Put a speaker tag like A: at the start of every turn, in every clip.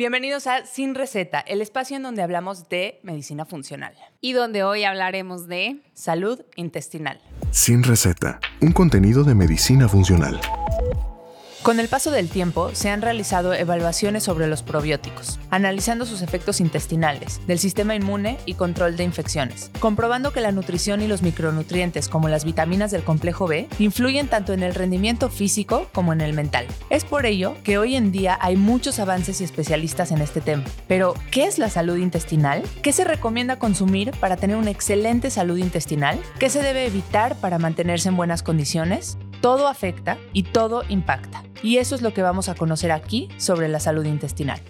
A: Bienvenidos a Sin Receta, el espacio en donde hablamos de medicina funcional.
B: Y donde hoy hablaremos de
A: salud intestinal.
C: Sin Receta, un contenido de medicina funcional.
A: Con el paso del tiempo, se han realizado evaluaciones sobre los probióticos, analizando sus efectos intestinales, del sistema inmune y control de infecciones, comprobando que la nutrición y los micronutrientes como las vitaminas del complejo B influyen tanto en el rendimiento físico como en el mental. Es por ello que hoy en día hay muchos avances y especialistas en este tema. Pero, ¿qué es la salud intestinal? ¿Qué se recomienda consumir para tener una excelente salud intestinal? ¿Qué se debe evitar para mantenerse en buenas condiciones? Todo afecta y todo impacta. Y eso es lo que vamos a conocer aquí sobre la salud intestinal.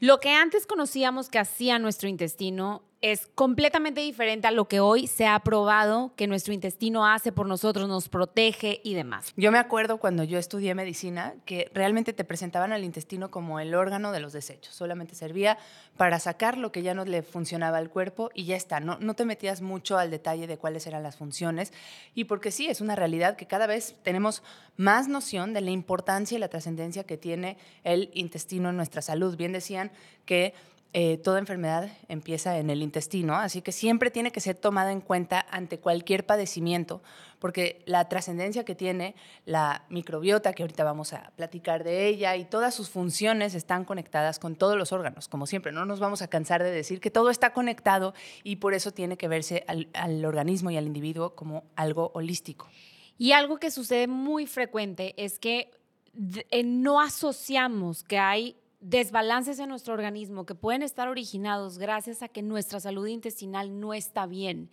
B: Lo que antes conocíamos que hacía nuestro intestino es completamente diferente a lo que hoy se ha probado que nuestro intestino hace por nosotros, nos protege y demás.
A: Yo me acuerdo cuando yo estudié medicina que realmente te presentaban al intestino como el órgano de los desechos. Solamente servía para sacar lo que ya no le funcionaba al cuerpo y ya está. No, no te metías mucho al detalle de cuáles eran las funciones. Y porque sí, es una realidad que cada vez tenemos más noción de la importancia y la trascendencia que tiene el intestino en nuestra salud. Bien decían que eh, toda enfermedad empieza en el intestino, así que siempre tiene que ser tomada en cuenta ante cualquier padecimiento, porque la trascendencia que tiene la microbiota, que ahorita vamos a platicar de ella, y todas sus funciones están conectadas con todos los órganos, como siempre, no nos vamos a cansar de decir que todo está conectado y por eso tiene que verse al, organismo y al individuo como algo holístico.
B: Y algo que sucede muy frecuente es que eh, no asociamos que hay desbalances en nuestro organismo que pueden estar originados gracias a que nuestra salud intestinal no está bien.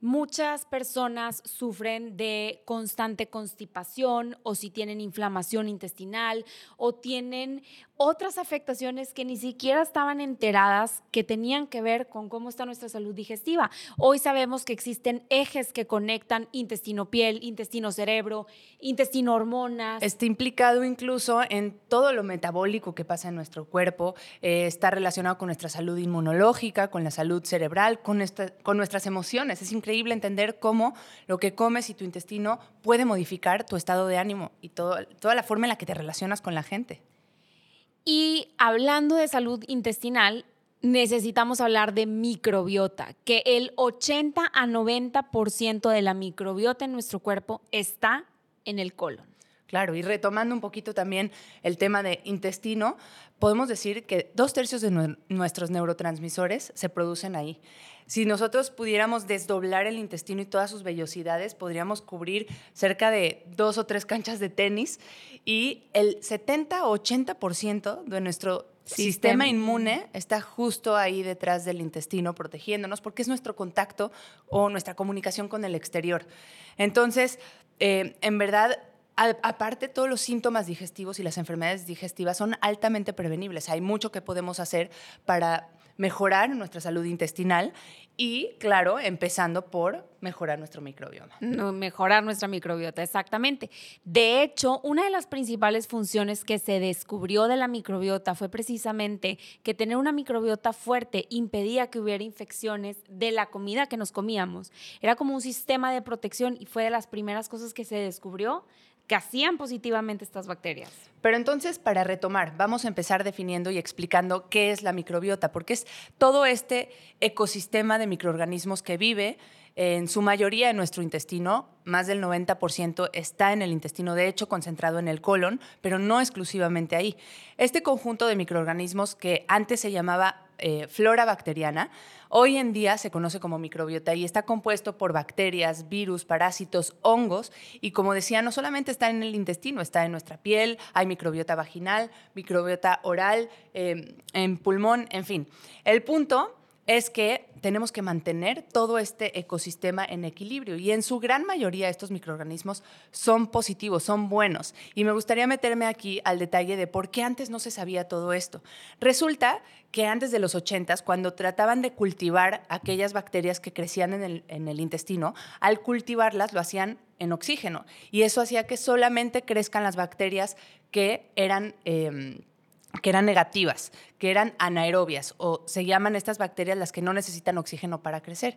B: Muchas personas sufren de constante constipación o si tienen inflamación intestinal o tienen otras afectaciones que ni siquiera estaban enteradas que tenían que ver con cómo está nuestra salud digestiva. Hoy sabemos que existen ejes que conectan intestino-piel, intestino-cerebro, intestino-hormonas.
A: Está implicado incluso en todo lo metabólico que pasa en nuestro cuerpo, eh, está relacionado con nuestra salud inmunológica, con la salud cerebral, con, nuestras emociones. Es increíble entender cómo lo que comes y tu intestino puede modificar tu estado de ánimo y toda la forma en la que te relacionas con la gente.
B: Y hablando de salud intestinal, necesitamos hablar de microbiota, que el 80 a 90% de la microbiota en nuestro cuerpo está en el colon.
A: Claro, y retomando un poquito también el tema de intestino, podemos decir que dos tercios de nuestros neurotransmisores se producen ahí. Si nosotros pudiéramos desdoblar el intestino y todas sus vellosidades, podríamos cubrir cerca de dos o tres canchas de tenis y el 70 o 80% de nuestro sistema. inmune está justo ahí detrás del intestino protegiéndonos porque es nuestro contacto o nuestra comunicación con el exterior. Entonces, eh, en verdad, aparte, todos los síntomas digestivos y las enfermedades digestivas son altamente prevenibles. Hay mucho que podemos hacer para mejorar nuestra salud intestinal y, claro, empezando por mejorar nuestro microbioma.
B: mejorar nuestra microbiota, exactamente. De hecho, una de las principales funciones que se descubrió de la microbiota fue precisamente que tener una microbiota fuerte impedía que hubiera infecciones de la comida que nos comíamos. Era como un sistema de protección y fue de las primeras cosas que se descubrió que hacían positivamente estas bacterias.
A: Pero entonces, para retomar, vamos a empezar definiendo y explicando qué es la microbiota, porque es todo este ecosistema de microorganismos que vive en su mayoría en nuestro intestino, más del 90% está en el intestino, de hecho concentrado en el colon, pero no exclusivamente ahí. Este conjunto de microorganismos que antes se llamaba eh, flora bacteriana, hoy en día se conoce como microbiota y está compuesto por bacterias, virus, parásitos, hongos y como decía, no solamente está en el intestino, está en nuestra piel, hay microbiota vaginal, microbiota oral, eh, en pulmón, en fin. El punto es que tenemos que mantener todo este ecosistema en equilibrio y en su gran mayoría estos microorganismos son positivos, son buenos. Y me gustaría meterme aquí al detalle de por qué antes no se sabía todo esto. Resulta que antes de los 80, cuando trataban de cultivar aquellas bacterias que crecían en el, intestino, al cultivarlas lo hacían en oxígeno y eso hacía que solamente crezcan las bacterias que eran... Em, que eran negativas, que eran anaerobias o se llaman estas bacterias las que no necesitan oxígeno para crecer.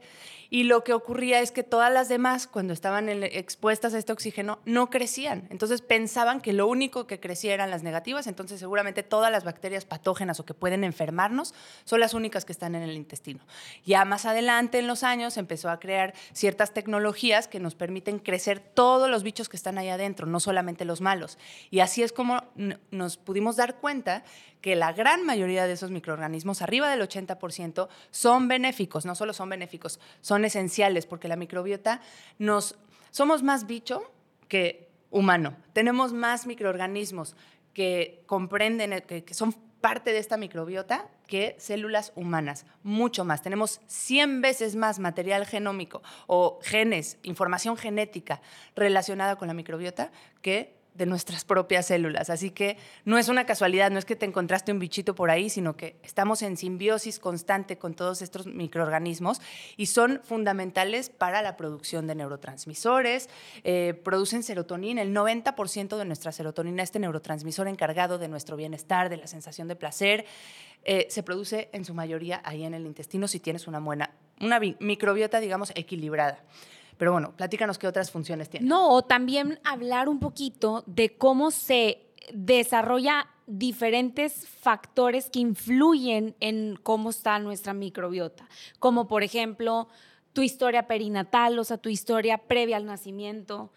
A: Y lo que ocurría es que todas las demás, cuando estaban expuestas a este oxígeno, no crecían. Entonces pensaban que lo único que crecía eran las negativas, entonces seguramente todas las bacterias patógenas o que pueden enfermarnos son las únicas que están en el intestino. Ya más adelante en los años empezó a crear ciertas tecnologías que nos permiten crecer todos los bichos que están ahí adentro, no solamente los malos. Y así es como nos pudimos dar cuenta que la gran mayoría de esos microorganismos, arriba del 80%, son benéficos, no solo son benéficos, son esenciales, porque la microbiota nos... Somos más bicho que humano, tenemos más microorganismos que comprenden, que, son parte de esta microbiota que células humanas, mucho más. Tenemos 100 veces más material genómico o genes, información genética relacionada con la microbiota que de nuestras propias células. Así que no es una casualidad, no es que te encontraste un bichito por ahí, sino que estamos en simbiosis constante con todos estos microorganismos y son fundamentales para la producción de neurotransmisores. Eh, producen serotonina, el 90% de nuestra serotonina, este neurotransmisor encargado de nuestro bienestar, de la sensación de placer, eh, se produce en su mayoría ahí en el intestino si tienes una buena, una microbiota, digamos, equilibrada. Pero bueno, platícanos qué otras funciones tiene.
B: No, o también hablar un poquito de cómo se desarrolla diferentes factores que influyen en cómo está nuestra microbiota, como por ejemplo tu historia perinatal, o sea, tu historia previa al nacimiento,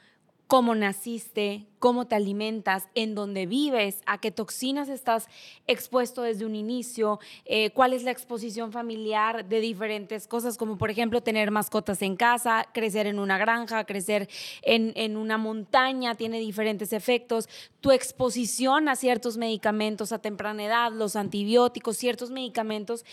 B: cómo naciste, cómo te alimentas, en dónde vives, a qué toxinas estás expuesto desde un inicio, eh, cuál es la exposición familiar de diferentes cosas, como por ejemplo tener mascotas en casa, crecer en una granja, crecer en, en una montaña, tiene diferentes efectos, tu exposición a ciertos medicamentos a temprana edad, los antibióticos, ciertos medicamentos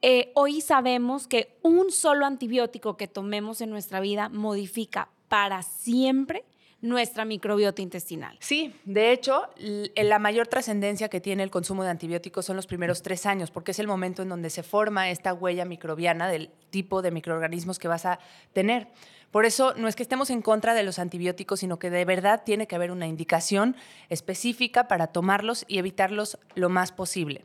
B: eh, hoy sabemos que un solo antibiótico que tomemos en nuestra vida modifica para siempre nuestra microbiota intestinal.
A: Sí, de hecho, la mayor trascendencia que tiene el consumo de antibióticos son los primeros tres años, porque es el momento en donde se forma esta huella microbiana del tipo de microorganismos que vas a tener. Por eso no es que estemos en contra de los antibióticos, sino que de verdad tiene que haber una indicación específica para tomarlos y evitarlos lo más posible.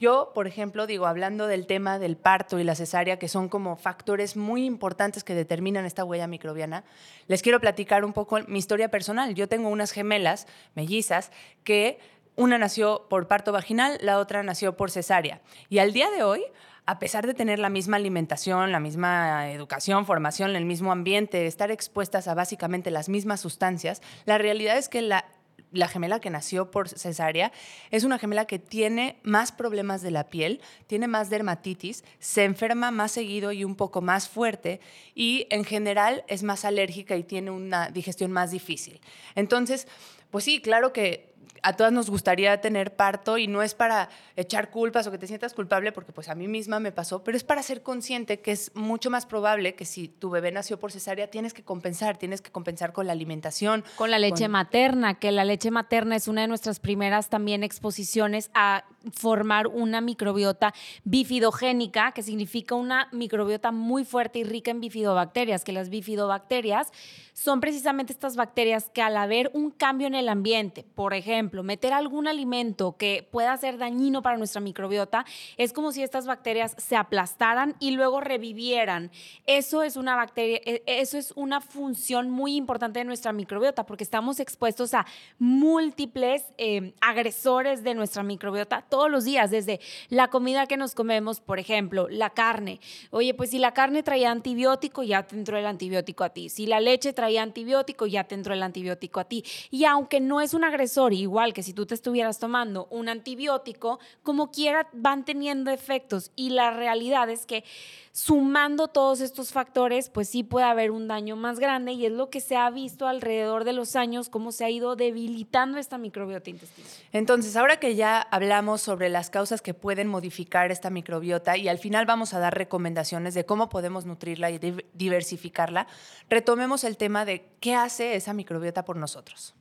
A: Yo, por ejemplo, digo, hablando del tema del parto y la cesárea, que son como factores muy importantes que determinan esta huella microbiana, les quiero platicar un poco mi historia personal. Yo tengo unas gemelas mellizas que una nació por parto vaginal, la otra nació por cesárea. Y al día de hoy, a pesar de tener la misma alimentación, la misma educación, formación, el mismo ambiente, estar expuestas a básicamente las mismas sustancias, la realidad es que la la gemela que nació por cesárea es una gemela que tiene más problemas de la piel, tiene más dermatitis, se enferma más seguido y un poco más fuerte y en general es más alérgica y tiene una digestión más difícil. Entonces, pues sí, claro que a todas nos gustaría tener parto y no es para echar culpas o que te sientas culpable, porque pues a mí misma me pasó, pero es para ser consciente que es mucho más probable que si tu bebé nació por cesárea, tienes que compensar, tienes que compensar con la alimentación.
B: Con la leche materna, que la leche materna es una de nuestras primeras también exposiciones a formar una microbiota bifidogénica, que significa una microbiota muy fuerte y rica en bifidobacterias, que las bifidobacterias son precisamente estas bacterias que al haber un cambio en el ambiente, por ejemplo, meter algún alimento que pueda ser dañino para nuestra microbiota, es como si estas bacterias se aplastaran y luego revivieran. Eso es una bacteria, e, eso es una función muy importante de nuestra microbiota porque estamos expuestos a múltiples eh, agresores de nuestra microbiota todos los días, desde la comida que nos comemos, por ejemplo, la carne. Oye, pues si la carne traía antibiótico, ya te entró el antibiótico a ti. Si la leche traía antibiótico, ya te entró el antibiótico a ti. Y aunque no es un agresor, igual que si tú te estuvieras tomando un antibiótico, como quiera van teniendo efectos. Y la realidad es que sumando todos estos factores, pues sí puede haber un daño más grande y es lo que se ha visto alrededor de los años, cómo se ha ido debilitando esta microbiota intestinal.
A: Entonces, ahora que ya hablamos sobre las causas que pueden modificar esta microbiota y al final vamos a dar recomendaciones de cómo podemos nutrirla y diversificarla, retomemos el tema de qué hace esa microbiota por nosotros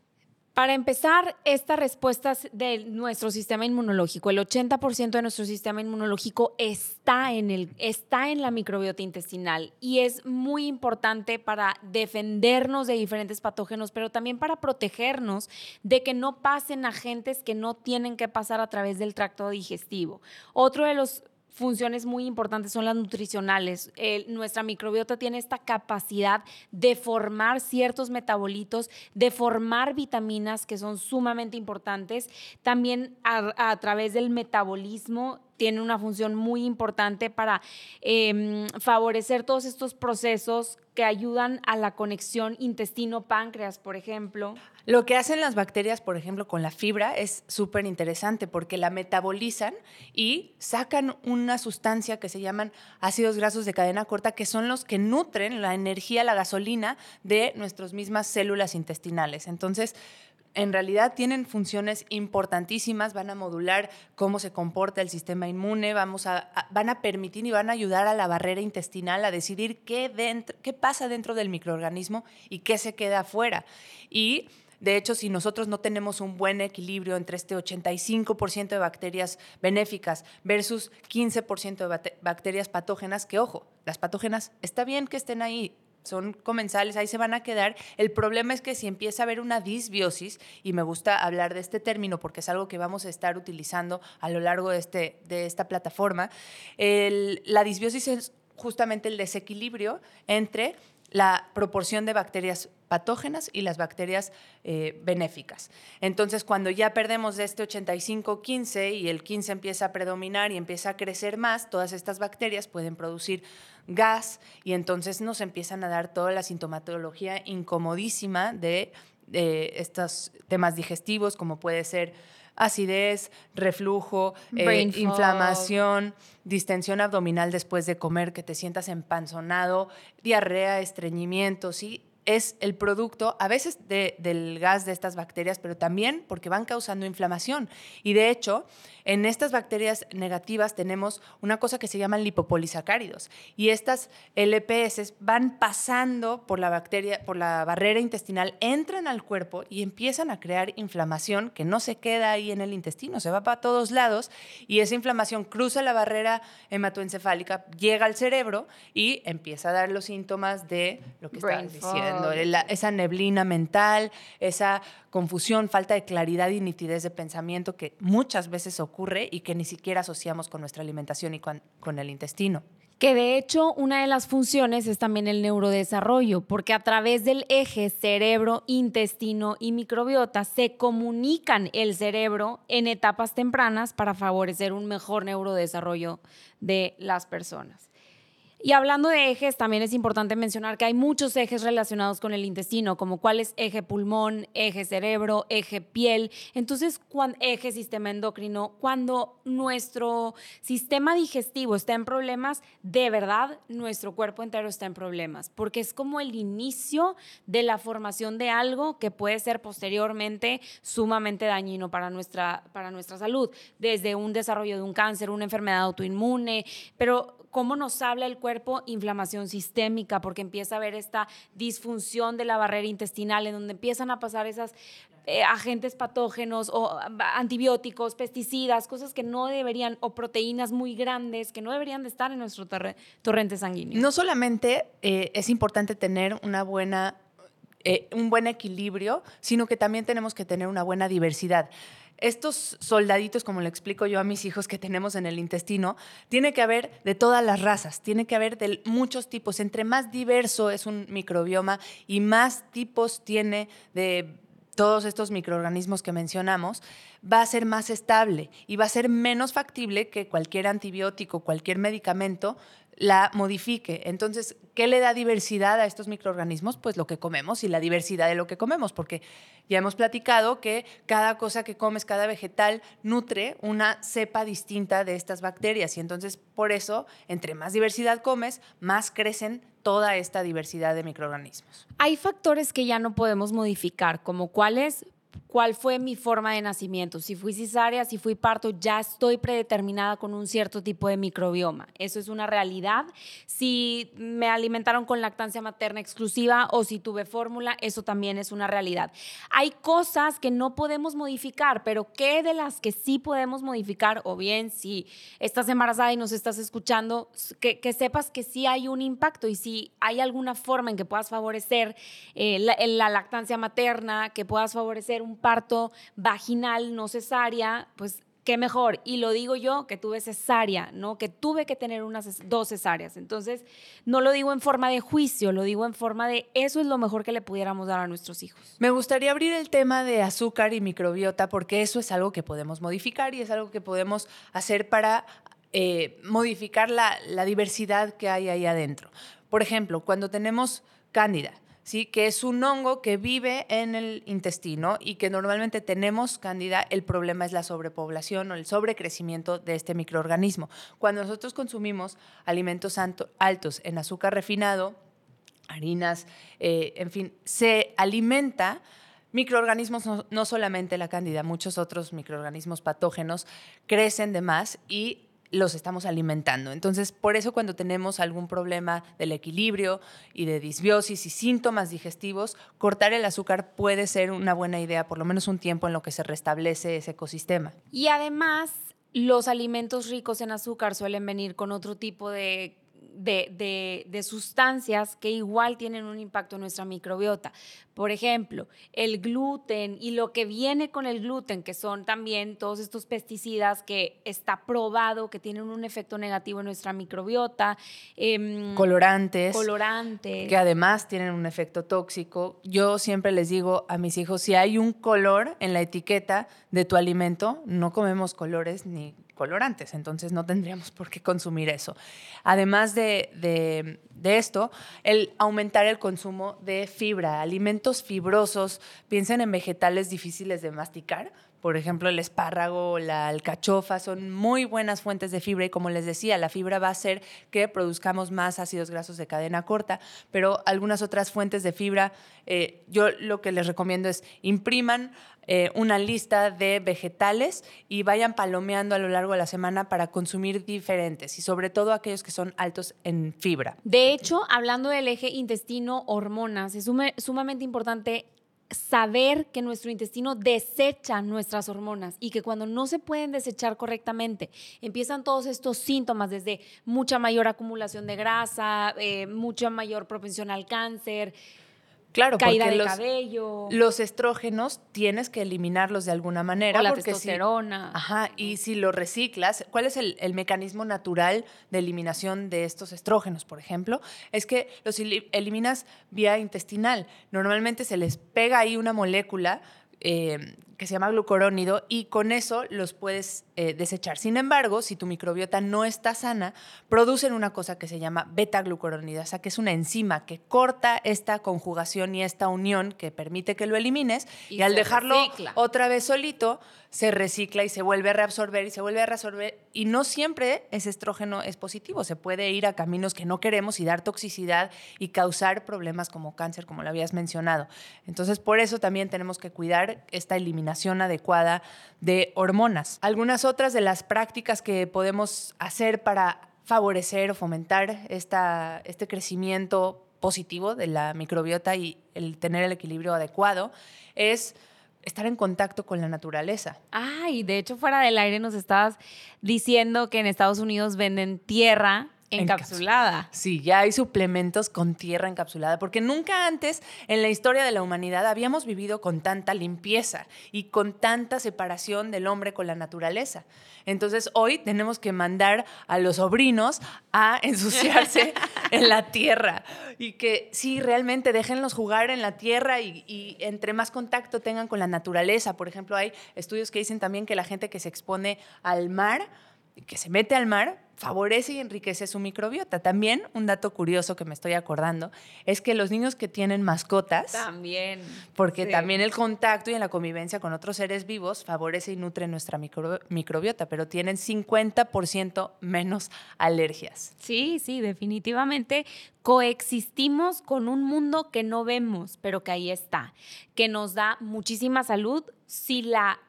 B: Para empezar, estas respuestas de nuestro sistema inmunológico, el 80% de nuestro sistema inmunológico está en, el, está en la microbiota intestinal y es muy importante para defendernos de diferentes patógenos, pero también para protegernos de que no pasen agentes que no tienen que pasar a través del tracto digestivo. Otro de los funciones muy importantes son las nutricionales. nuestra microbiota tiene esta capacidad de formar ciertos metabolitos, de formar vitaminas que son sumamente importantes. También a través del metabolismo tiene una función muy importante para em, favorecer todos estos procesos que ayudan a la conexión intestino-páncreas, por ejemplo.
A: Lo que hacen las bacterias, por ejemplo, con la fibra es súper interesante porque la metabolizan y sacan una sustancia que se llaman ácidos grasos de cadena corta, que son los que nutren la energía, la gasolina de nuestras mismas células intestinales. Entonces, en realidad tienen funciones importantísimas, van a modular cómo se comporta el sistema inmune, vamos a, van a permitir y van a ayudar a la barrera intestinal a decidir qué, dentro, qué pasa dentro del microorganismo y qué se queda afuera. Y de hecho, si nosotros no tenemos un buen equilibrio entre este 85% de bacterias benéficas versus 15% de bacterias patógenas, que ojo, las patógenas está bien que estén ahí, son comensales, ahí se van a quedar. El problema es que si empieza a haber una disbiosis, y me gusta hablar de este término porque es algo que vamos a estar utilizando a lo largo de, este, de esta plataforma, la disbiosis es justamente el desequilibrio entre la proporción de bacterias patógenas y las bacterias eh, benéficas. Entonces, cuando ya perdemos de este 85-15 y el 15 empieza a predominar y empieza a crecer más, todas estas bacterias pueden producir gas y entonces nos empiezan a dar toda la sintomatología incomodísima de, estos temas digestivos, como puede ser acidez, reflujo, eh, inflamación, distensión abdominal después de comer, que te sientas empanzonado, diarrea, estreñimiento, ¿sí? Es el producto a veces del gas de estas bacterias, pero también porque van causando inflamación. Y de hecho, en estas bacterias negativas tenemos una cosa que se llaman lipopolisacáridos y estas LPS van pasando por la bacteria, por la barrera intestinal, entran al cuerpo y empiezan a crear inflamación que no se queda ahí en el intestino, se va para todos lados y esa inflamación cruza la barrera hematoencefálica, llega al cerebro y empieza a dar los síntomas de lo que estás diciendo, esa neblina mental, esa confusión, falta de claridad y nitidez de pensamiento que muchas veces ocurre y que ni siquiera asociamos con nuestra alimentación y con, el intestino.
B: Que de hecho una de las funciones es también el neurodesarrollo, porque a través del eje cerebro, intestino y microbiota se comunican el cerebro en etapas tempranas para favorecer un mejor neurodesarrollo de las personas. Y hablando de ejes, también es importante mencionar que hay muchos ejes relacionados con el intestino, como cuál es eje pulmón, eje cerebro, eje piel, entonces eje sistema endocrino. Cuando nuestro sistema digestivo está en problemas, de verdad nuestro cuerpo entero está en problemas, porque es como el inicio de la formación de algo que puede ser posteriormente sumamente dañino para nuestra, para nuestra salud, desde un desarrollo de un cáncer, una enfermedad autoinmune, pero cómo nos habla el cuerpo, inflamación sistémica, porque empieza a haber esta disfunción de la barrera intestinal, en donde empiezan a pasar esos eh, agentes patógenos o antibióticos, pesticidas, cosas que no deberían, o proteínas muy grandes que no deberían de estar en nuestro torrente sanguíneo.
A: No solamente eh, es importante tener una buena, eh, un buen equilibrio, sino que también tenemos que tener una buena diversidad estos soldaditos, como le explico yo a mis hijos que tenemos en el intestino, tiene que haber de todas las razas, tiene que haber de muchos tipos. Entre más diverso es un microbioma y más tipos tiene de todos estos microorganismos que mencionamos, va a ser más estable y va a ser menos factible que cualquier antibiótico, cualquier medicamento la modifique. Entonces, ¿qué le da diversidad a estos microorganismos? Pues lo que comemos y la diversidad de lo que comemos, porque ya hemos platicado que cada cosa que comes, cada vegetal, nutre una cepa distinta de estas bacterias y entonces por eso, entre más diversidad comes, más crecen toda esta diversidad de microorganismos.
B: Hay factores que ya no podemos modificar, como cuáles cuál fue mi forma de nacimiento. Si fui cesárea, si fui parto, ya estoy predeterminada con un cierto tipo de microbioma. Eso es una realidad. Si me alimentaron con lactancia materna exclusiva o si tuve fórmula, eso también es una realidad. Hay cosas que no podemos modificar, pero ¿qué de las que sí podemos modificar? O bien, si estás embarazada y nos estás escuchando, que, sepas que sí hay un impacto y si hay alguna forma en que puedas favorecer eh, la lactancia materna, que puedas favorecer un parto vaginal, no cesárea, pues qué mejor. Y lo digo yo, que tuve cesárea, ¿no? Que tuve que tener unas dos cesáreas. Entonces, no lo digo en forma de juicio, lo digo en forma de eso es lo mejor que le pudiéramos dar a nuestros hijos.
A: Me gustaría abrir el tema de azúcar y microbiota porque eso es algo que podemos modificar y es algo que podemos hacer para eh, modificar la, la diversidad que hay ahí adentro. Por ejemplo, cuando tenemos cándida, ¿sí? que es un hongo que vive en el intestino y que normalmente tenemos cándida, el problema es la sobrepoblación o el sobrecrecimiento de este microorganismo. Cuando nosotros consumimos alimentos altos en azúcar refinado, harinas, eh, en fin, se alimenta microorganismos, no, no, solamente la cándida, muchos otros microorganismos patógenos crecen de más y los estamos alimentando. Entonces, por eso cuando tenemos algún problema del equilibrio y de disbiosis y síntomas digestivos, cortar el azúcar puede ser una buena idea, por lo menos un tiempo en lo que se restablece ese ecosistema.
B: Y además, los alimentos ricos en azúcar suelen venir con otro tipo de de, sustancias que igual tienen un impacto en nuestra microbiota. Por ejemplo, el gluten y lo que viene con el gluten, que son también todos estos pesticidas que está probado que tienen un efecto negativo en nuestra microbiota.
A: Em, colorantes.
B: Colorantes.
A: Que además tienen un efecto tóxico. Yo siempre les digo a mis hijos, si hay un color en la etiqueta de tu alimento, no comemos colores ni colorantes, entonces no tendríamos por qué consumir eso. Además de, de, esto, el aumentar el consumo de fibra, alimentos fibrosos, piensen en vegetales difíciles de masticar, por ejemplo, el espárrago, la alcachofa, son muy buenas fuentes de fibra y como les decía, la fibra va a hacer que produzcamos más ácidos grasos de cadena corta, pero algunas otras fuentes de fibra, eh, yo lo que les recomiendo es impriman eh, una lista de vegetales y vayan palomeando a lo largo de la semana para consumir diferentes y sobre todo aquellos que son altos en fibra.
B: De hecho, hablando del eje intestino-hormonas, es sumamente importante saber que nuestro intestino desecha nuestras hormonas y que cuando no se pueden desechar correctamente, empiezan todos estos síntomas, desde mucha mayor acumulación de grasa, eh, mucha mayor propensión al cáncer,
A: Claro,
B: caída
A: de
B: los, cabello.
A: Los estrógenos tienes que eliminarlos de alguna manera.
B: O la
A: porque
B: testosterona.
A: ajá, y si lo reciclas, ¿cuál es el, el, mecanismo natural de eliminación de estos estrógenos, por ejemplo? Es que los eliminas vía intestinal. Normalmente se les pega ahí una molécula eh, que se llama glucorónido y con eso los puedes eh, desechar. Sin embargo, si tu microbiota no está sana, producen una cosa que se llama beta-glucuronidasa, que es una enzima que corta esta conjugación y esta unión que permite que lo elimines y, al dejarlo otra vez solito, se recicla y se vuelve a reabsorber y se vuelve a reabsorber y no siempre ese estrógeno es positivo, se puede ir a caminos que no queremos y dar toxicidad y causar problemas como cáncer, como lo habías mencionado. Entonces, por eso también tenemos que cuidar esta eliminación adecuada de hormonas. Algunas otras de las prácticas que podemos hacer para favorecer o fomentar esta, este crecimiento positivo de la microbiota y el tener el equilibrio adecuado es estar en contacto con la naturaleza.
B: Ay, de hecho fuera del aire nos estabas diciendo que en Estados Unidos venden tierra Encapsulada.
A: Sí, ya hay suplementos con tierra encapsulada, porque nunca antes en la historia de la humanidad habíamos vivido con tanta limpieza y con tanta separación del hombre con la naturaleza. Entonces hoy tenemos que mandar a los sobrinos a ensuciarse en la tierra y que sí, realmente déjenlos jugar en la tierra y, y entre más contacto tengan con la naturaleza. Por ejemplo, hay estudios que dicen también que la gente que se expone al mar, que se mete al mar, favorece y enriquece su microbiota. También un dato curioso que me estoy acordando es que los niños que tienen mascotas,
B: también,
A: porque también el contacto y la convivencia con otros seres vivos favorece y nutre nuestra microbiota, pero tienen 50% menos alergias.
B: Sí, sí, definitivamente coexistimos con un mundo que no vemos, pero que ahí está, que nos da muchísima salud si la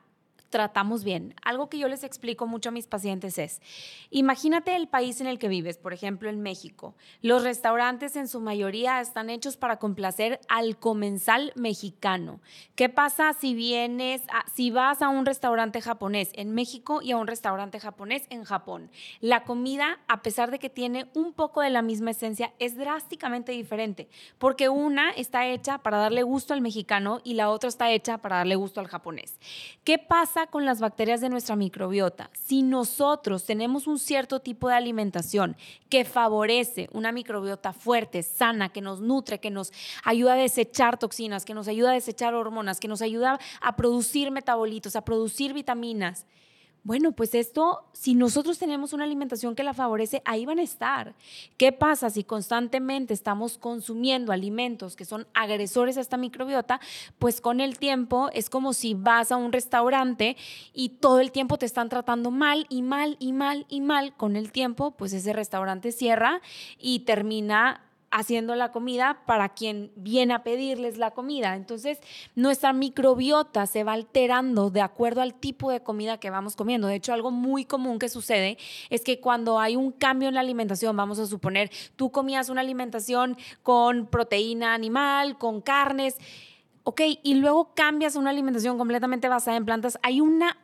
B: tratamos bien. Algo que yo les explico mucho a mis pacientes es, imagínate el país en el que vives, por ejemplo en México. Los restaurantes en su mayoría están hechos para complacer al comensal mexicano. ¿Qué pasa si vienes, si vas a un restaurante japonés en México y a un restaurante japonés en Japón? La comida, a pesar de que tiene un poco de la misma esencia, es drásticamente diferente, porque una está hecha para darle gusto al mexicano y la otra está hecha para darle gusto al japonés. ¿Qué pasa con las bacterias de nuestra microbiota? Si nosotros tenemos un cierto tipo de alimentación que favorece una microbiota fuerte, sana, que nos nutre, que nos ayuda a desechar toxinas, que nos ayuda a desechar hormonas, que nos ayuda a producir metabolitos, a producir vitaminas, bueno, pues esto, si nosotros tenemos una alimentación que la favorece, ahí van a estar. ¿Qué pasa si constantemente estamos consumiendo alimentos que son agresores a esta microbiota? Pues con el tiempo es como si vas a un restaurante y todo el tiempo te están tratando mal y mal y mal y mal. Con el tiempo, pues ese restaurante cierra y termina haciendo la comida para quien viene a pedirles la comida. Entonces, nuestra microbiota se va alterando de acuerdo al tipo de comida que vamos comiendo. De hecho, algo muy común que sucede es que cuando hay un cambio en la alimentación, vamos a suponer, tú comías una alimentación con proteína animal, con carnes, ok, y luego cambias una alimentación completamente basada en plantas, hay una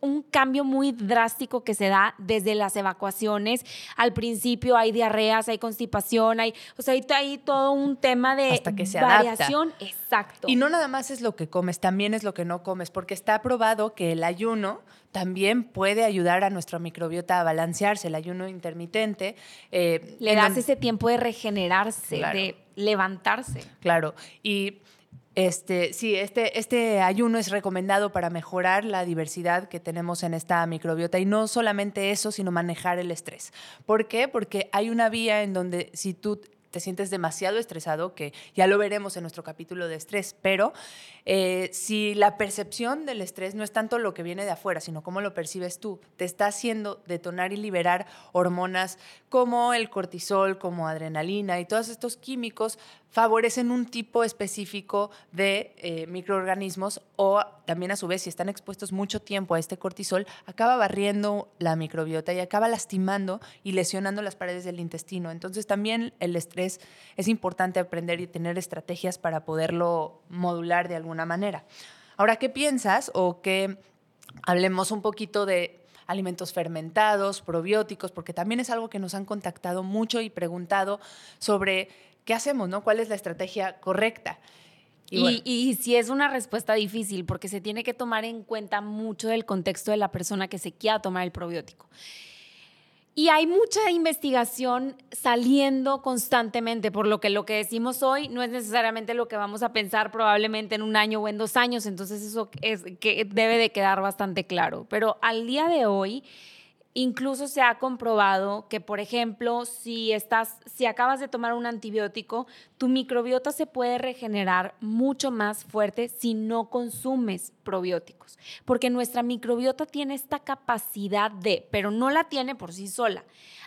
B: un cambio muy drástico que se da desde las evacuaciones. Al principio hay diarreas, hay constipación, hay, o sea, hay, todo un tema de
A: Hasta que se
B: variación. Exacto.
A: Y no nada más es lo que comes, también es lo que no comes, porque está probado que el ayuno también puede ayudar a nuestra microbiota a balancearse, el ayuno intermitente.
B: Eh, Le das ese tiempo de regenerarse, de levantarse.
A: Claro, y este, sí, este, este ayuno es recomendado para mejorar la diversidad que tenemos en esta microbiota y no solamente eso, sino manejar el estrés. ¿Por qué? Porque hay una vía en donde si tú te sientes demasiado estresado, que ya lo veremos en nuestro capítulo de estrés, pero eh, si la percepción del estrés no es tanto lo que viene de afuera, sino cómo lo percibes tú, te está haciendo detonar y liberar hormonas como el cortisol, como adrenalina y todos estos químicos favorecen un tipo específico de eh, microorganismos o también a su vez si están expuestos mucho tiempo a este cortisol, acaba barriendo la microbiota y acaba lastimando y lesionando las paredes del intestino. Entonces también el estrés es importante aprender y tener estrategias para poderlo modular de alguna manera. Ahora, ¿qué piensas o que hablemos un poquito de alimentos fermentados, probióticos, porque también es algo que nos han contactado mucho y preguntado sobre ¿qué hacemos? No? ¿Cuál es la estrategia correcta?
B: Y, si es una respuesta difícil, porque se tiene que tomar en cuenta mucho del contexto de la persona que se quiera tomar el probiótico. Y hay mucha investigación saliendo constantemente, por lo que lo que decimos hoy no es necesariamente lo que vamos a pensar probablemente en un año o en dos años, entonces eso es que debe de quedar bastante claro. Pero al día de hoy, Incluso se ha comprobado que, por ejemplo, si, estás, si acabas de tomar un antibiótico, tu microbiota se puede regenerar mucho más fuerte si no consumes probióticos, porque nuestra microbiota tiene esta capacidad de, pero no la tiene por sí sola.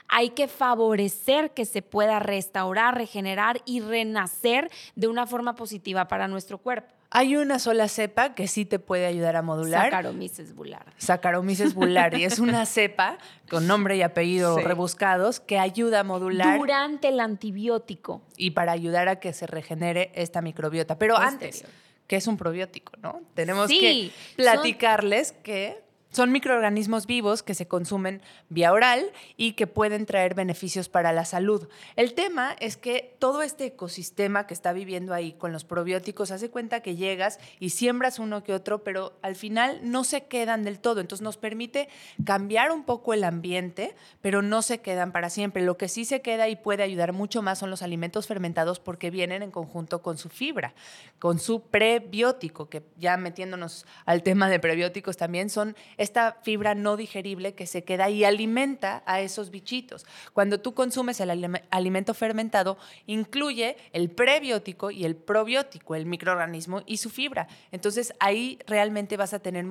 B: Hay que favorecer que se pueda restaurar, regenerar y renacer de una forma positiva para nuestro cuerpo.
A: Hay una sola cepa que sí te puede ayudar a modular.
B: Saccharomyces boulardii.
A: Saccharomyces boulardii. es una cepa con nombre y apellido rebuscados que ayuda a modular.
B: Durante el antibiótico.
A: Y para ayudar a que se regenere esta microbiota. Pero antes, que es un probiótico, ¿no? Tenemos que platicarles que son microorganismos vivos que se consumen vía oral y que pueden traer beneficios para la salud. El tema es que todo este ecosistema que está viviendo ahí con los probióticos hace cuenta que llegas y siembras uno que otro, pero al final no se quedan del todo. Entonces nos permite cambiar un poco el ambiente, pero no se quedan para siempre. Lo que sí se queda y puede ayudar mucho más son los alimentos fermentados porque vienen en conjunto con su fibra, con su prebiótico, que ya metiéndonos al tema de prebióticos también son esta fibra no digerible que se queda y alimenta a esos bichitos. Cuando tú consumes el alimento fermentado, incluye el prebiótico y el probiótico, el microorganismo y su fibra. Entonces ahí realmente vas a tener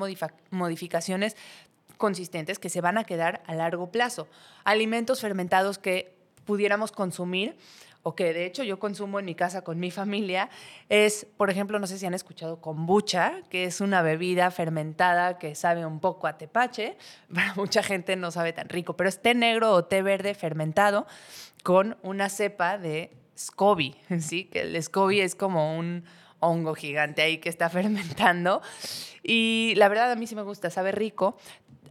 A: modificaciones consistentes que se van a quedar a largo plazo. Alimentos fermentados que pudiéramos consumir o que de hecho yo consumo en mi casa con mi familia, es, por ejemplo, no sé si han escuchado kombucha, que es una bebida fermentada que sabe un poco a tepache. Para mucha gente no sabe tan rico, pero es té negro o té verde fermentado con una cepa de SCOBY, ¿sí? Que el SCOBY es como un hongo gigante ahí que está fermentando. Y la verdad a mí sí me gusta, sabe rico.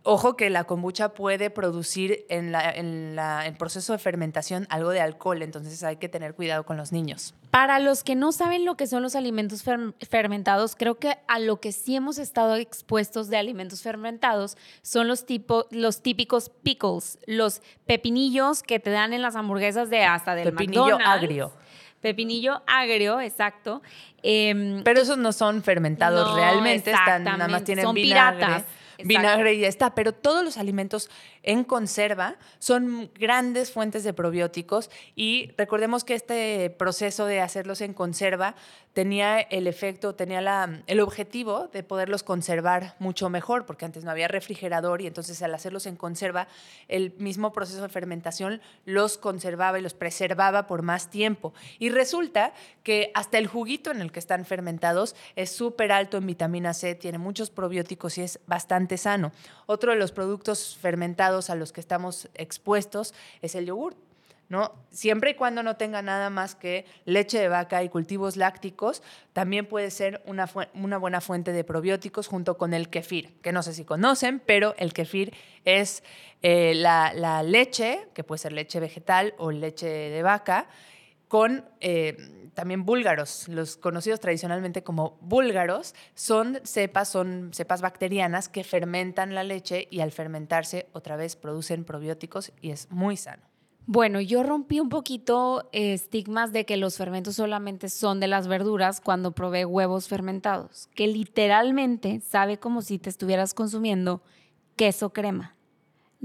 A: Ojo que la kombucha puede producir en, el proceso de fermentación algo de alcohol, entonces hay que tener cuidado con los niños.
B: Para los que no saben lo que son los alimentos fermentados, creo que a lo que sí hemos estado expuestos de alimentos fermentados son los, tipo, los típicos pickles, los pepinillos que te dan en las hamburguesas de hasta del
A: Pepinillo agrio.
B: Pepinillo agrio, exacto. Em,
A: Pero esos no son fermentados realmente, están, nada más tienen son vinagre. Piratas vinagre y ya está. Pero todos los alimentos en conserva son grandes fuentes de probióticos y recordemos que este proceso de hacerlos en conserva tenía el efecto, tenía la, el objetivo de poderlos conservar mucho mejor, porque antes no había refrigerador y entonces al hacerlos en conserva, el mismo proceso de fermentación los conservaba y los preservaba por más tiempo. Y resulta que hasta el juguito en el que están fermentados es súper alto en vitamina C, tiene muchos probióticos y es bastante sano. Otro de los productos fermentados a los que estamos expuestos es el yogur. ¿no? Siempre y cuando no tenga nada más que leche de vaca y cultivos lácticos, también puede ser una, una, buena fuente de probióticos junto con el kefir, que no sé si conocen, pero el kefir es eh, la, leche, que puede ser leche vegetal o leche de vaca, con eh, también búlgaros, los conocidos tradicionalmente como búlgaros, son cepas, son cepas bacterianas que fermentan la leche y al fermentarse otra vez producen probióticos y es muy sano.
B: Bueno, yo rompí un poquito estigmas de que los fermentos solamente son de las verduras cuando probé huevos fermentados, que literalmente sabe como si te estuvieras consumiendo queso crema.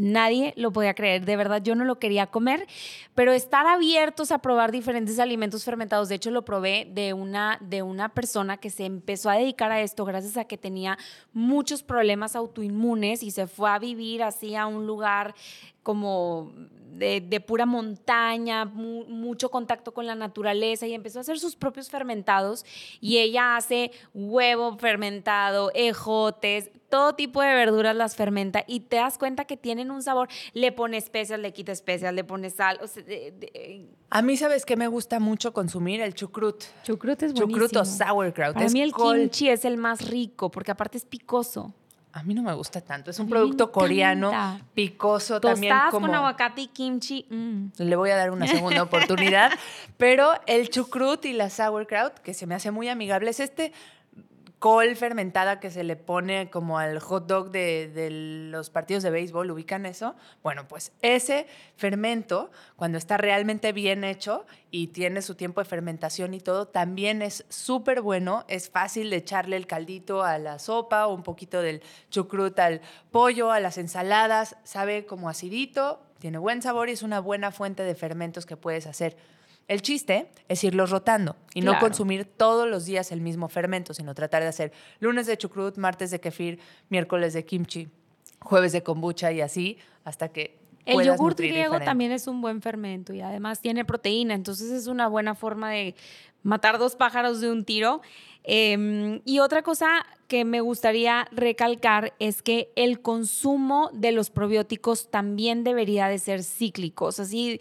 B: Nadie lo podía creer, de verdad yo no lo quería comer, pero estar abiertos a probar diferentes alimentos fermentados, de hecho lo probé de una, de una persona que se empezó a dedicar a esto gracias a que tenía muchos problemas autoinmunes y se fue a vivir así a un lugar como de, pura montaña, mucho contacto con la naturaleza y empezó a hacer sus propios fermentados y ella hace huevo fermentado, ejotes, todo tipo de verduras las fermenta y te das cuenta que tienen un sabor, le pone especias, le quita especias, le pone sal.
A: a mí, ¿sabes qué me gusta mucho consumir? El chucrut.
B: Chucrut es buenísimo.
A: Chucrut o sauerkraut.
B: Para mí el kimchi es el más rico porque aparte es picoso.
A: A mí no me gusta tanto. Es un producto coreano, picoso también. Como...
B: con aguacate y kimchi.
A: Mm. Le voy a dar una segunda oportunidad. Pero el chucrut y la sauerkraut, que se me hace muy amigable, es este col fermentada que se le pone como al hot dog de, los partidos de béisbol, ¿ubican eso? Bueno, pues ese fermento, cuando está realmente bien hecho y tiene su tiempo de fermentación y todo, también es súper bueno, es fácil de echarle el caldito a la sopa o un poquito del chucrut al pollo, a las ensaladas, sabe como acidito, tiene buen sabor y es una buena fuente de fermentos que puedes hacer el chiste es irlos rotando y no consumir todos los días el mismo fermento, sino tratar de hacer lunes de chucrut, martes de kefir, miércoles de kimchi, jueves de kombucha y así hasta que
B: el yogur griego también es un buen fermento y además tiene proteína, entonces es una buena forma de matar dos pájaros de un tiro. Em, y otra cosa que me gustaría recalcar es que el consumo de los probióticos también debería de ser cíclico. O sea, si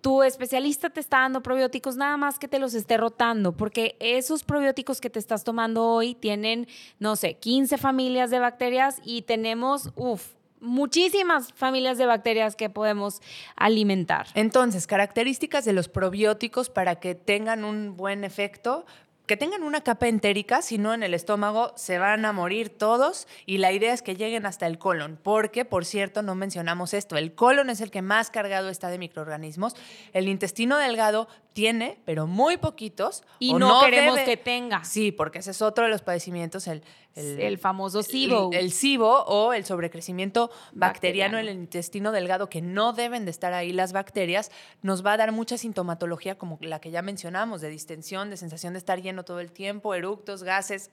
B: tu especialista te está dando probióticos, nada más que te los esté rotando, porque esos probióticos que te estás tomando hoy tienen, no sé, 15 familias de bacterias y tenemos, uff, muchísimas familias de bacterias que podemos alimentar.
A: Entonces, características de los probióticos para que tengan un buen efecto, que tengan una capa entérica, si no en el estómago se van a morir todos y la idea es que lleguen hasta el colon, porque por cierto no mencionamos esto, el colon es el que más cargado está de microorganismos, el intestino delgado tiene, pero muy poquitos.
B: Y no, queremos que tenga.
A: Sí, porque ese es otro de los padecimientos, el,
B: el, famoso SIBO.
A: El, SIBO o el sobrecrecimiento bacteriano. en el intestino delgado, que no deben de estar ahí las bacterias, nos va a dar mucha sintomatología como la que ya mencionamos, de distensión, de sensación de estar lleno todo el tiempo, eructos, gases,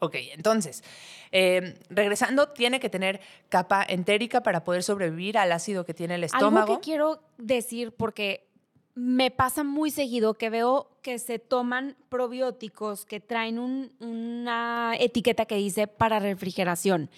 A: Ok, entonces, em, regresando, tiene que tener capa entérica para poder sobrevivir al ácido que tiene el estómago.
B: Algo que quiero decir, porque me pasa muy seguido que veo que se toman probióticos que traen una etiqueta que dice para refrigeración.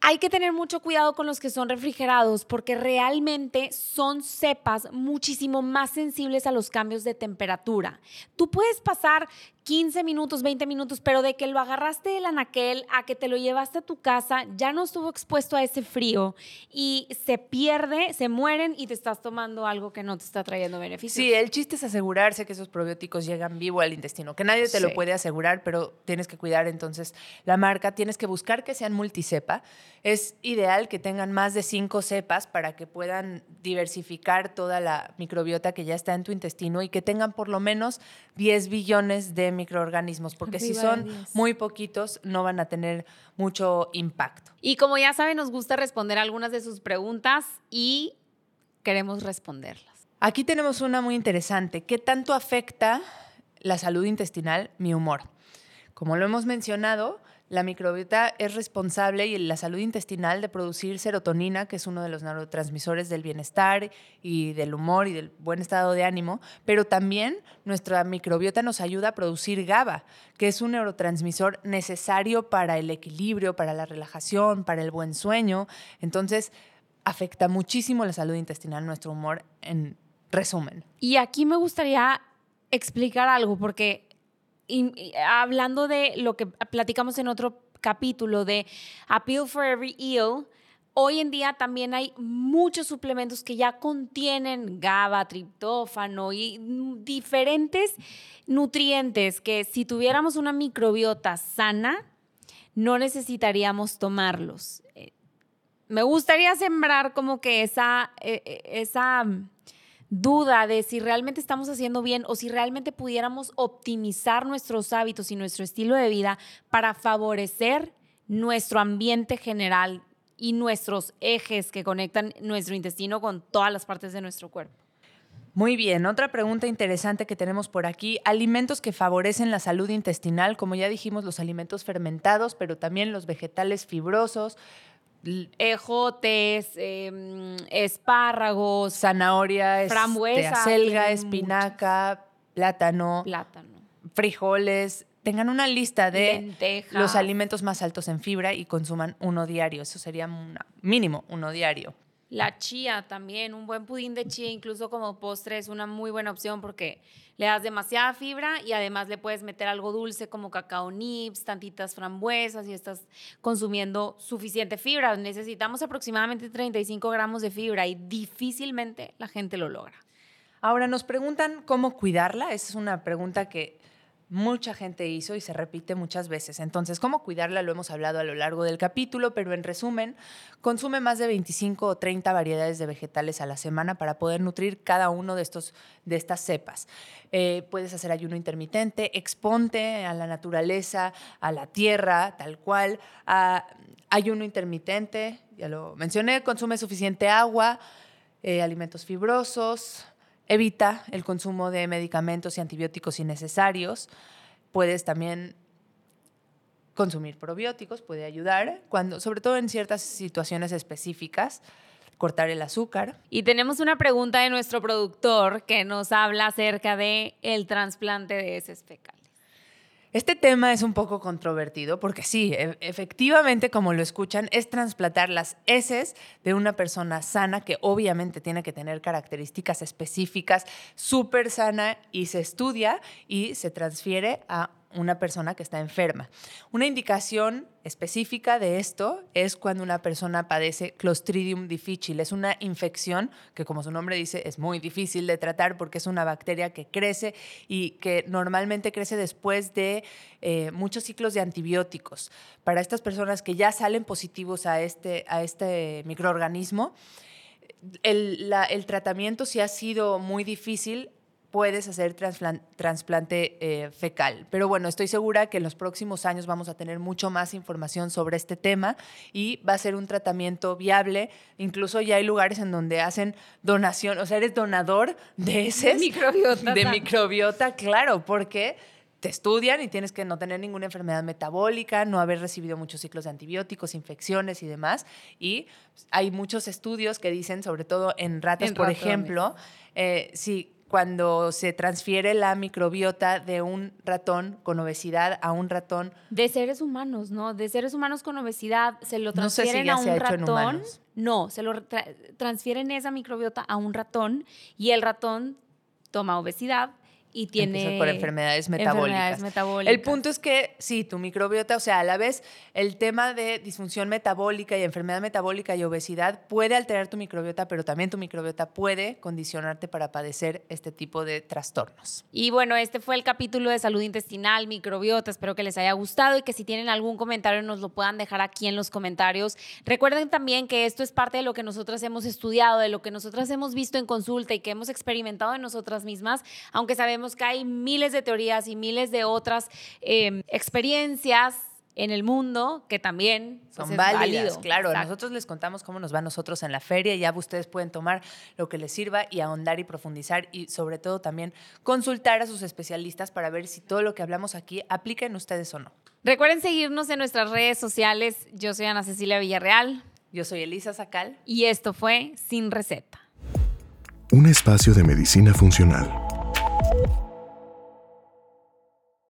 B: Hay que tener mucho cuidado con los que son refrigerados porque realmente son cepas muchísimo más sensibles a los cambios de temperatura. Tú puedes pasar 15 minutos, 20 minutos, pero de que lo agarraste del anaquel a que te lo llevaste a tu casa, ya no estuvo expuesto a ese frío y se pierde, se mueren y te estás tomando algo que no te está trayendo beneficios.
A: Sí, el chiste es asegurarse que esos probióticos llegan vivo al intestino, que nadie te lo puede asegurar, pero tienes que cuidar entonces la marca, tienes que buscar que sean multicepa. Es ideal que tengan más de cinco cepas para que puedan diversificar toda la microbiota que ya está en tu intestino y que tengan por lo menos 10 billones de microorganismos, porque si son muy poquitos no van a tener mucho impacto.
B: Y como ya saben, nos gusta responder algunas de sus preguntas y queremos responderlas.
A: Aquí tenemos una muy interesante. ¿Qué tanto afecta la salud intestinal mi humor? Como lo hemos mencionado, la microbiota es responsable y la salud intestinal de producir serotonina, que es uno de los neurotransmisores del bienestar y del humor y del buen estado de ánimo, pero también nuestra microbiota nos ayuda a producir GABA, que es un neurotransmisor necesario para el equilibrio, para la relajación, para el buen sueño. Entonces, afecta muchísimo la salud intestinal, nuestro humor, en resumen.
B: Y aquí me gustaría explicar algo, porque y, hablando de lo que platicamos en otro capítulo de Appeal for Every Eel, hoy en día también hay muchos suplementos que ya contienen GABA, triptófano y diferentes nutrientes que si tuviéramos una microbiota sana, no necesitaríamos tomarlos. Eh, me gustaría sembrar como que esa, eh, eh, esa duda de si realmente estamos haciendo bien o si realmente pudiéramos optimizar nuestros hábitos y nuestro estilo de vida para favorecer nuestro ambiente general y nuestros ejes que conectan nuestro intestino con todas las partes de nuestro cuerpo.
A: Muy bien, otra pregunta interesante que tenemos por aquí, alimentos que favorecen la salud intestinal, como ya dijimos, los alimentos fermentados, pero también los vegetales fibrosos,
B: ejotes, em, espárragos,
A: zanahoria, este,
B: frambuesa,
A: selga, espinaca, plátano,
B: plátano,
A: frijoles. Tengan una lista de los alimentos más altos en fibra y consuman uno diario. Eso sería mínimo uno diario.
B: La chía también, un buen pudín de chía incluso como postre es una muy buena opción porque le das demasiada fibra y además le puedes meter algo dulce como cacao nips, tantitas frambuesas y estás consumiendo suficiente fibra. Necesitamos aproximadamente 35 gramos de fibra y difícilmente la gente lo logra.
A: Ahora nos preguntan cómo cuidarla. Esa es una pregunta que mucha gente hizo y se repite muchas veces. Entonces, ¿cómo cuidarla? Lo hemos hablado a lo largo del capítulo, pero en resumen, consume más de 25 o 30 variedades de vegetales a la semana para poder nutrir cada uno de, estos, de estas cepas. Eh, puedes hacer ayuno intermitente, exponte a la naturaleza, a la tierra, tal cual. ayuno intermitente, ya lo mencioné, consume suficiente agua, eh, alimentos fibrosos, Evita el consumo de medicamentos y antibióticos innecesarios. Puedes también consumir probióticos, puede ayudar, cuando, sobre todo en ciertas situaciones específicas, cortar el azúcar.
B: Y tenemos una pregunta de nuestro productor que nos habla acerca de el trasplante de heces.
A: Este tema es un poco controvertido porque sí, e, efectivamente, como lo escuchan, es trasplantar las heces de una persona sana que obviamente tiene que tener características específicas, súper sana y se estudia y se transfiere a una persona que está enferma. Una indicación específica de esto es cuando una persona padece Clostridium difficile. Es una infección que, como su nombre dice, es muy difícil de tratar porque es una bacteria que crece y que normalmente crece después de eh, muchos ciclos de antibióticos. Para estas personas que ya salen positivos a este, a este microorganismo, el, el tratamiento, si ha sido muy difícil, puedes hacer trasplante eh, fecal. Pero bueno, estoy segura que en los próximos años vamos a tener mucho más información sobre este tema y va a ser un tratamiento viable. Incluso ya hay lugares en donde hacen donación, o sea, eres donador de ese
B: microbiota.
A: De microbiota, claro, porque te estudian y tienes que no tener ninguna enfermedad metabólica, no haber recibido muchos ciclos de antibióticos, infecciones y demás. Y hay muchos estudios que dicen, sobre todo en ratas, por ejemplo, eh, si cuando se transfiere la microbiota de un ratón con obesidad a un ratón.
B: De seres humanos, ¿no? De seres humanos con obesidad se lo transfieren a un ratón. No, se lo transfieren esa microbiota a un ratón y el ratón toma obesidad y tiene
A: por enfermedades metabólicas. El punto es que sí, tu microbiota, o sea, a la vez el tema de disfunción metabólica y enfermedad metabólica y obesidad puede alterar tu microbiota, pero también tu microbiota puede condicionarte para padecer este tipo de trastornos.
B: Y bueno, este fue el capítulo de salud intestinal, microbiota. Espero que les haya gustado y que si tienen algún comentario nos lo puedan dejar aquí en los comentarios. Recuerden también que esto es parte de lo que nosotras hemos estudiado, de lo que nosotras hemos visto en consulta y que hemos experimentado en nosotras mismas, aunque sabemos que hay miles de teorías y miles de otras em, experiencias en el mundo que también
A: pues, son válidas. Claro, nosotros les contamos cómo nos va a nosotros en la feria. Ya ustedes pueden tomar lo que les sirva y ahondar y profundizar y sobre todo también consultar a sus especialistas para ver si todo lo que hablamos aquí aplica en ustedes o no.
B: Recuerden seguirnos en nuestras redes sociales. Yo soy Ana Cecilia Villarreal.
A: Yo soy Elisa Sacal.
B: Y esto fue Sin Receta.
C: Un espacio de medicina funcional you